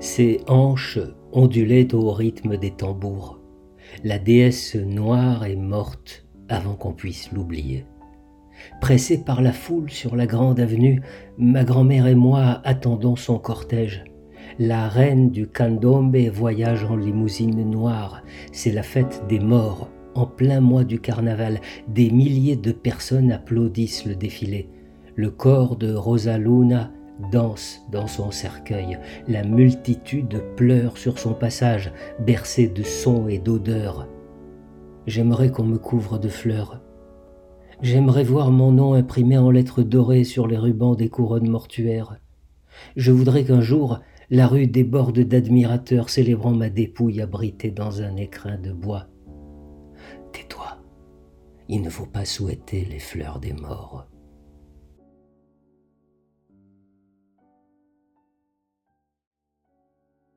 Ses hanches ondulaient au rythme des tambours. La déesse noire est morte avant qu'on puisse l'oublier. Pressée par la foule sur la grande avenue, ma grand-mère et moi attendons son cortège. La reine du candombe voyage en limousine noire. C'est la fête des morts. En plein mois du carnaval, des milliers de personnes applaudissent le défilé. Le corps de Rosaluna danse dans son cercueil. La multitude pleure sur son passage, bercée de sons et d'odeurs. J'aimerais qu'on me couvre de fleurs. J'aimerais voir mon nom imprimé en lettres dorées sur les rubans des couronnes mortuaires. Je voudrais qu'un jour la rue déborde d'admirateurs célébrant ma dépouille abritée dans un écrin de bois. Tais-toi, il ne faut pas souhaiter les fleurs des morts.